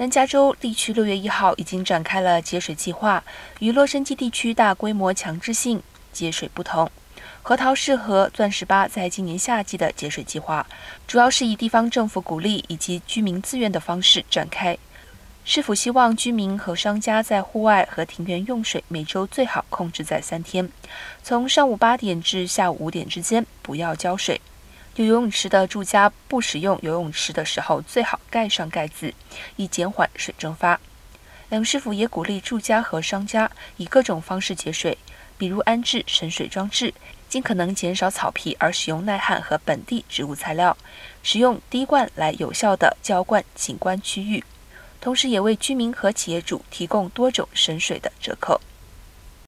南加州地区六月一号已经展开了节水计划，与洛杉矶地区大规模强制性节水不同。核桃市和钻石巴在今年夏季的节水计划，主要是以地方政府鼓励以及居民自愿的方式展开。市府希望居民和商家在户外和庭园用水每周最好控制在三天，从上午八点至下午五点之间不要浇水。游泳池的住家不使用游泳池的时候，最好盖上盖子，以减缓水蒸发。梁师傅也鼓励住家和商家以各种方式节水，比如安置省水装置，尽可能减少草皮，而使用耐旱和本地植物材料，使用滴灌来有效的浇灌景观区域，同时也为居民和企业主提供多种省水的折扣。